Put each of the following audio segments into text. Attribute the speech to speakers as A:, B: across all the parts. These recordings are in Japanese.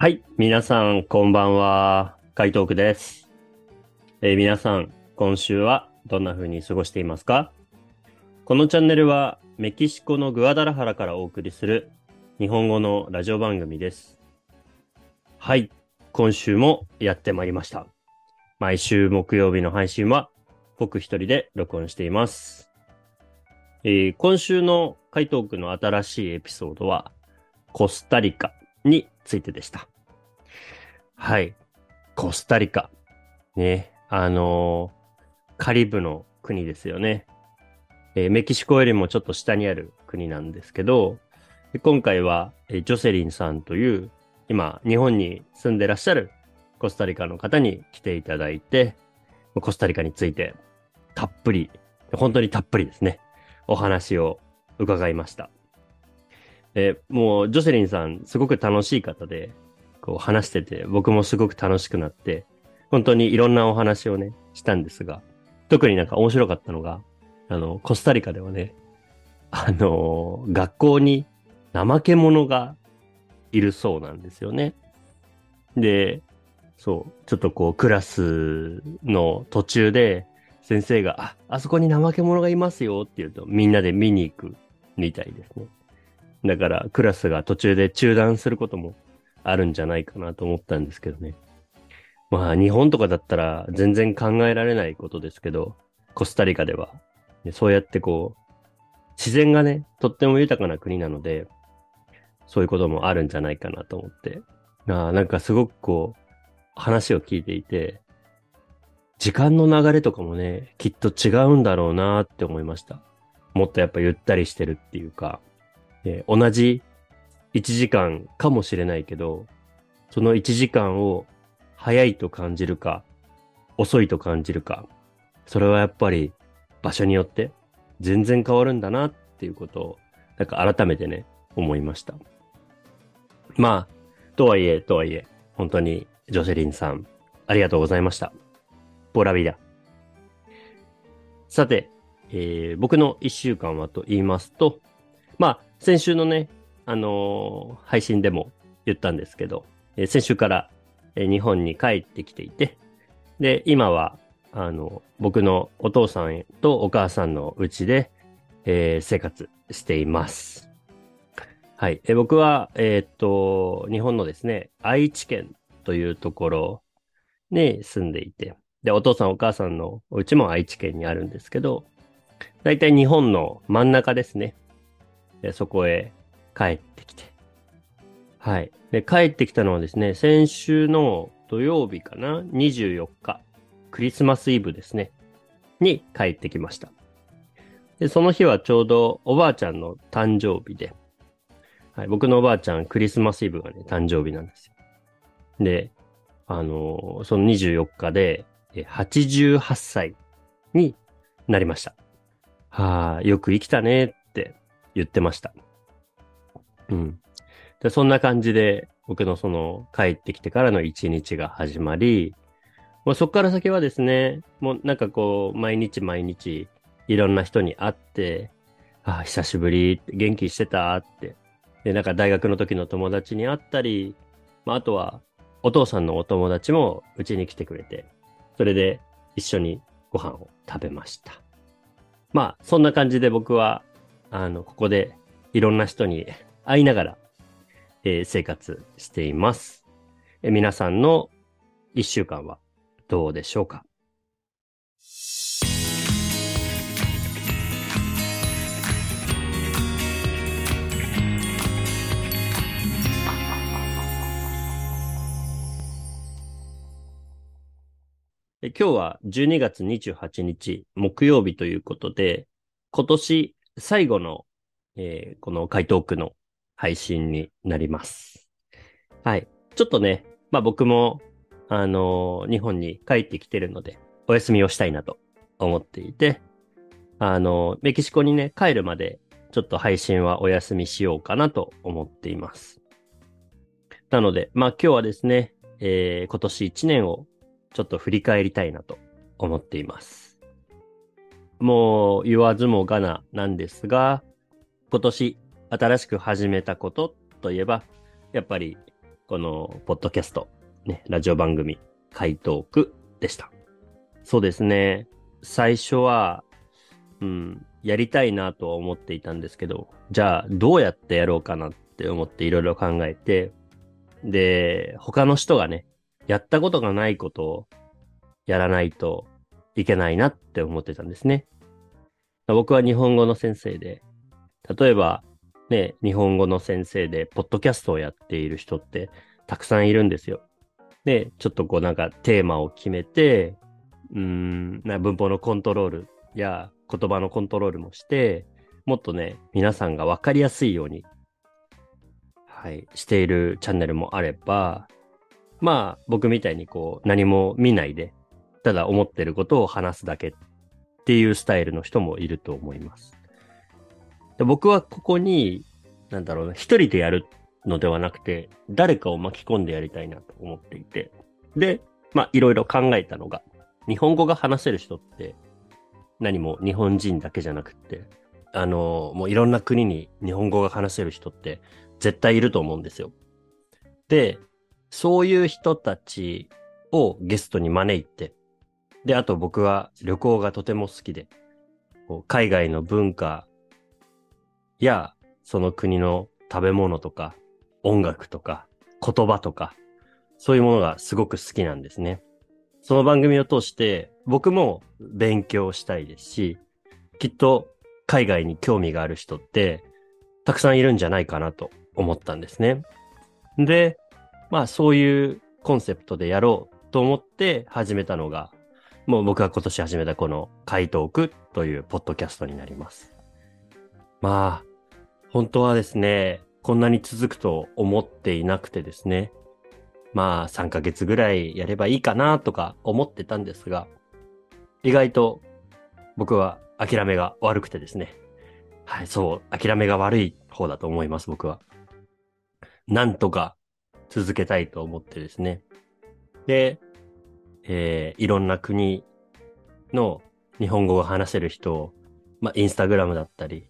A: はい。皆さん、こんばんは。海東区です。えー皆さん、今週はどんな風に過ごしていますか？このチャンネルは、メキシコのグアダラハラからお送りする日本語のラジオ番組です。はい。今週もやってまいりました。毎週木曜日の配信は、僕一人で録音しています。えー今週の海東区の新しいエピソードは、コスタリカについてでした。はい。コスタリカ。ね。あのーカリブの国ですよね。えーメキシコよりもちょっと下にある国なんですけど、今回は、えージョセリンさんという、今、日本に住んでらっしゃるコスタリカの方に来ていただいて、コスタリカについて、たっぷり、本当にたっぷりですね、お話を伺いました。えもう、ジョセリンさん、すごく楽しい方で、こう話してて、僕もすごく楽しくなって、本当にいろんなお話をね、したんですが、特になんか面白かったのが、あの、コスタリカではね、あのー学校に怠け者がいるそうなんですよね。で、そう、ちょっとこう、クラスの途中で、先生が、あ、あそこに怠け者がいますよって言うと、みんなで見に行くみたいですね。だから、クラスが途中で中断することもあるんじゃないかなと思ったんですけどね。まあ、日本とかだったら全然考えられないことですけど、コスタリカでは、そうやってこう、自然がね、とっても豊かな国なので、そういうこともあるんじゃないかなと思って。あなんかすごくこう、話を聞いていて、時間の流れとかもね、きっと違うんだろうなって思いました。もっとやっぱゆったりしてるっていうか、で同じ1時間かもしれないけど、その1時間を早いと感じるか、遅いと感じるか、それはやっぱり場所によって全然変わるんだなっていうことを、なんか改めてね、思いました。まあ、とはいえ、とはいえ、本当にジョセリンさん、ありがとうございました。ボラビダ。さて、えー僕の一週間はと言いますと、まあ、先週のね、あのー配信でも言ったんですけど、えー先週から、えー日本に帰ってきていて、で、今は、あの、僕のお父さんとお母さんのうちで、えー生活しています。はい。えー僕は、えーっと、日本のですね、愛知県というところに住んでいて、で、お父さんお母さんのお家も愛知県にあるんですけど、だいたい日本の真ん中ですね。そこへ帰ってきて。はい。で、帰ってきたのはですね、先週の土曜日かな ?24 日。クリスマスイブですね。に帰ってきました。で、その日はちょうどおばあちゃんの誕生日で、はい、僕のおばあちゃんクリスマスイブがね、誕生日なんですよ。で、あのーその24日で、88歳になりました。はあ、よく生きたねっ言ってました。うん。でそんな感じで、僕のその帰ってきてからの一日が始まり、もうそこから先はですね、もうなんかこう、毎日毎日、いろんな人に会って、ああ、久しぶり、元気してたって。で、なんか大学の時の友達に会ったり、まあ、あとは、お父さんのお友達もうちに来てくれて、それで一緒にご飯を食べました。まあ、そんな感じで僕は、あの、ここでいろんな人に 会いながら、えー生活しています。えー皆さんの一週間はどうでしょうか？今日は12月28日木曜日ということで、今年最後の、えーこの回答区の配信になります。はい。ちょっとね、まあ僕も、あのー日本に帰ってきてるので、お休みをしたいなと思っていて、あのーメキシコにね、帰るまで、ちょっと配信はお休みしようかなと思っています。なので、まあ今日はですね、えー今年1年をちょっと振り返りたいなと思っています。もう言わずもがななんですが、今年新しく始めたことといえば、やっぱりこの、ポッドキャスト、ね、ラジオ番組、回答区でした。そうですね。最初は、うん、やりたいなとは思っていたんですけど、じゃあ、どうやってやろうかなって思っていろいろ考えて、で、他の人がね、やったことがないことをやらないといけないなって思ってたんですね。僕は日本語の先生で、例えば、ね、日本語の先生で、ポッドキャストをやっている人ってたくさんいるんですよ。で、ちょっとこうなんかテーマを決めて、うん、文法のコントロールや言葉のコントロールもして、もっとね、皆さんがわかりやすいように、はい、しているチャンネルもあれば、まあ、僕みたいにこう、何も見ないで、ただ思ってることを話すだけっていうスタイルの人もいると思います。で僕はここに、なんだろうな、一人でやるのではなくて、誰かを巻き込んでやりたいなと思っていて、で、まあ、いろいろ考えたのが、日本語が話せる人って、何も日本人だけじゃなくて、あの、もういろんな国に日本語が話せる人って絶対いると思うんですよ。で、そういう人たちをゲストに招いて、で、あと僕は旅行がとても好きで、海外の文化やその国の食べ物とか音楽とか言葉とかそういうものがすごく好きなんですね。その番組を通して僕も勉強したいですし、きっと海外に興味がある人ってたくさんいるんじゃないかなと思ったんですね。で、まあそういうコンセプトでやろうと思って始めたのが、もう僕が今年始めたこの回答句というポッドキャストになります。まあ、本当はですね、こんなに続くと思っていなくてですね、まあ3ヶ月ぐらいやればいいかなとか思ってたんですが、意外と僕は諦めが悪くてですね。はい、そう、諦めが悪い方だと思います、僕は。なんとか続けたいと思ってですね。で、えー、いろんな国の日本語を話せる人を、まあ、インスタグラムだったり、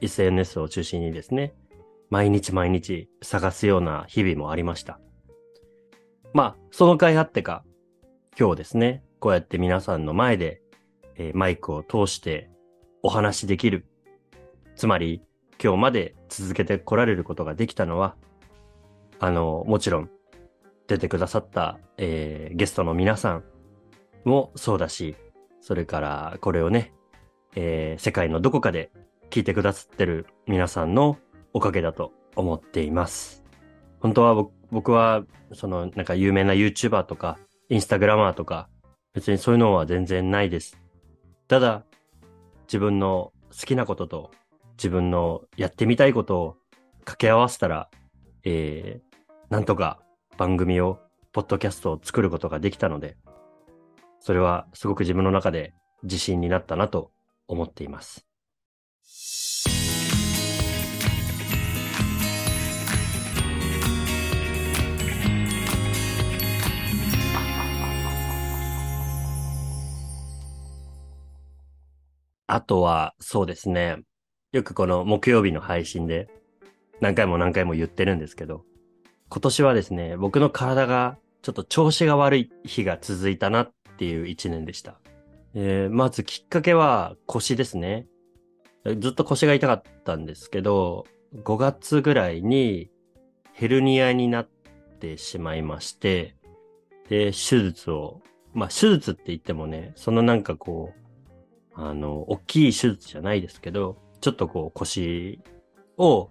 A: SNS を中心にですね、毎日毎日探すような日々もありました。まあ、その回あってか、今日ですね、こうやって皆さんの前で、えー、マイクを通してお話しできる。つまり、今日まで続けてこられることができたのは、あの、もちろん、出てくださった、えー、ゲストの皆さんもそうだし、それからこれをね、えー、世界のどこかで聞いてくださってる皆さんのおかげだと思っています。本当は僕は、そのなんか有名な YouTuber とか、インスタグラマーとか、別にそういうのは全然ないです。ただ、自分の好きなことと自分のやってみたいことを掛け合わせたら、えー、なんとか番組を、ポッドキャストを作ることができたので、それはすごく自分の中で自信になったなと思っています。あとは、そうですね。よくこの木曜日の配信で何回も何回も言ってるんですけど、今年はですね、僕の体がちょっと調子が悪い日が続いたなっていう一年でした。えー、まずきっかけは腰ですね。ずっと腰が痛かったんですけど、5月ぐらいにヘルニアになってしまいまして、で、手術を、まあ手術って言ってもね、そのなんかこう、あの、大きい手術じゃないですけど、ちょっとこう腰を、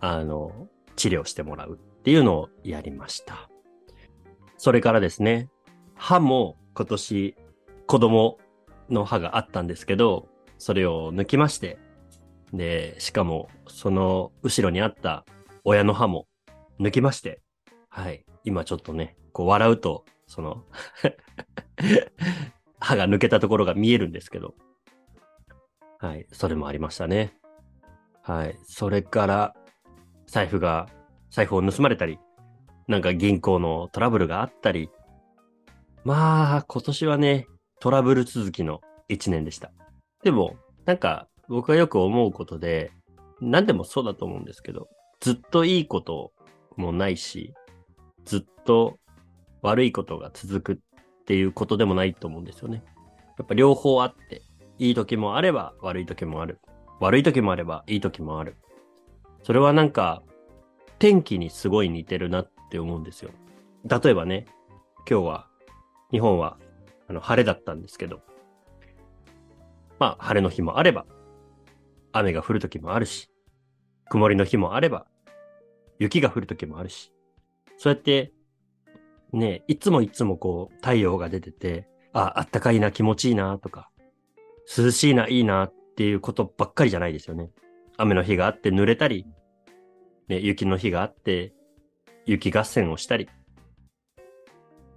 A: あの、治療してもらうっていうのをやりました。それからですね、歯も今年子供の歯があったんですけど、それを抜きまして、で、しかもその後ろにあった親の歯も抜きまして、はい、今ちょっとね、こう笑うと、その 歯が抜けたところが見えるんですけど、はい、それもありましたね。はい、それから財布が財布を盗まれたり、なんか銀行のトラブルがあったり、まあ、今年はね、トラブル続きの一年でした。でも、なんか僕がよく思うことで、何でもそうだと思うんですけど、ずっといいこともないし、ずっと悪いことが続くっていうことでもないと思うんですよね。やっぱ両方あって、いい時もあれば悪い時もある。悪い時もあればいい時もある。それはなんか、天気にすごい似てるなって思うんですよ。例えばね、今日は、日本は、あの、晴れだったんですけど、まあ、晴れの日もあれば、雨が降る時もあるし、曇りの日もあれば、雪が降る時もあるし、そうやって、ね、いつもいつもこう、太陽が出てて、あ、あったかいな、気持ちいいな、とか、涼しいな、いいな、っていうことばっかりじゃないですよね。雨の日があって濡れたり、ね、雪の日があって、雪合戦をしたり、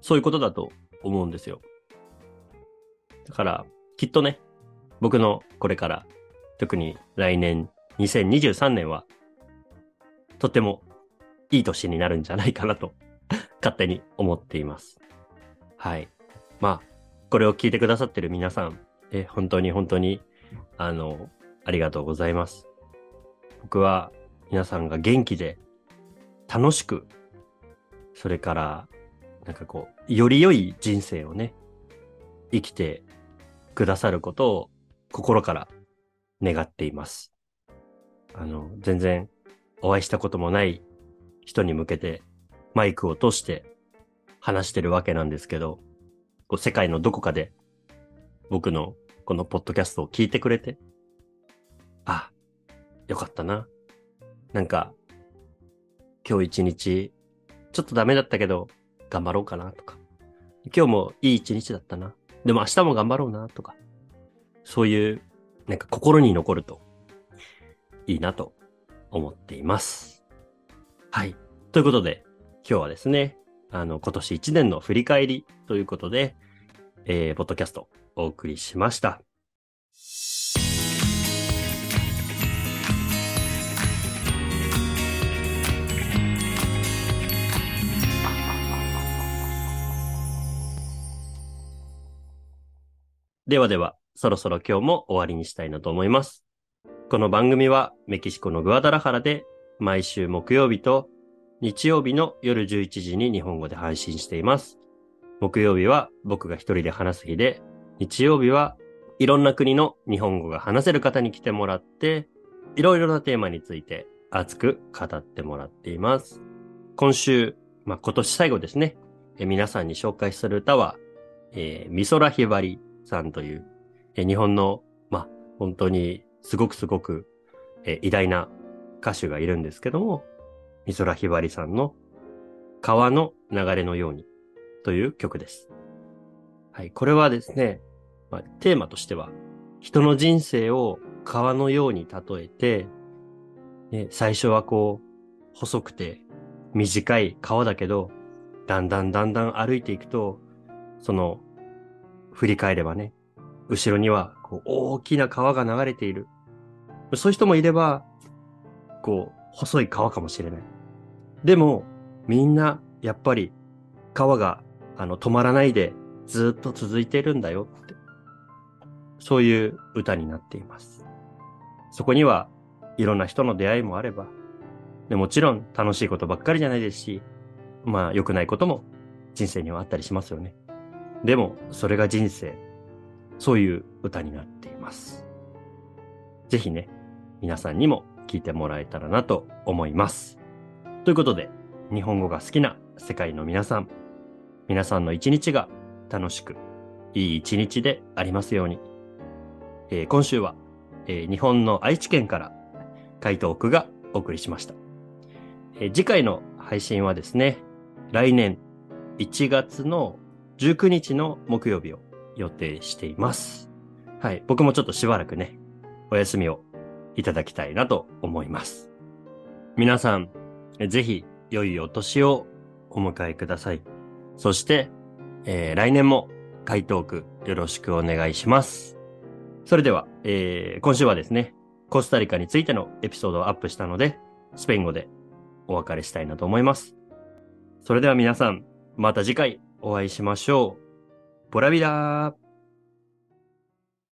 A: そういうことだと思うんですよ。だから、きっとね、僕のこれから、特に来年2023年は、とてもいい年になるんじゃないかなと 勝手に思っています。はい。まあ、これを聞いてくださってる皆さん、え、本当に本当に、あの、ありがとうございます。僕は皆さんが元気で、楽しく、それから、なんかこう、より良い人生をね、生きてくださることを心から願っています。あの、全然お会いしたこともない人に向けてマイクを通して話してるわけなんですけど、こう世界のどこかで僕のこのポッドキャストを聞いてくれて、あ、よかったな。なんか、今日一日、ちょっとダメだったけど、頑張ろうかなとか。今日もいい一日だったな。でも明日も頑張ろうなとか。そういう、なんか心に残るといいなと思っています。はい。ということで、今日はですね、あの、今年1年の振り返りということで、えー、ポッドキャストお送りしました。ではでは、そろそろ今日も終わりにしたいなと思います。この番組はメキシコのグアダラハラで毎週木曜日と日曜日の夜11時に日本語で配信しています。木曜日は僕が一人で話す日で、日曜日はいろんな国の日本語が話せる方に来てもらって、いろいろなテーマについて熱く語ってもらっています。今週、まあ、今年最後ですね。え皆さんに紹介する歌は、えー、美空ひばりさんという、え日本の、まあ、本当にすごくすごく、え偉大な歌手がいるんですけども、美空ひばりさんの川の流れのようにという曲です。はい。これはですね、まあ、テーマとしては、人の人生を川のように例えて、ね、最初はこう、細くて短い川だけど、だんだんだんだん歩いていくと、その、振り返ればね、後ろにはこう大きな川が流れている。そういう人もいれば、こう、細い川かもしれない。でも、みんな、やっぱり、川が、あの、止まらないで、ずっと続いているんだよって。そういう歌になっています。そこには、いろんな人の出会いもあれば、でもちろん楽しいことばっかりじゃないですし、まあ良くないことも人生にはあったりしますよね。でも、それが人生。そういう歌になっています。ぜひね、皆さんにも聞いてもらえたらなと思います。ということで、日本語が好きな世界の皆さん、皆さんの一日が楽しく、いい一日でありますように。えー、今週は、えー、日本の愛知県から回答句がお送りしました、えー、次回の配信はですね、来年1月の19日の木曜日を予定しています。はい。僕もちょっとしばらくね、お休みをいただきたいなと思います。皆さん、ぜひ良いお年をお迎えください。そして、えー、来年も回答句よろしくお願いします。それでは、えー、今週はですね、コスタリカについてのエピソードをアップしたので、スペイン語でお別れしたいなと思います。それでは皆さん、また次回お会いしましょう。ボラビラー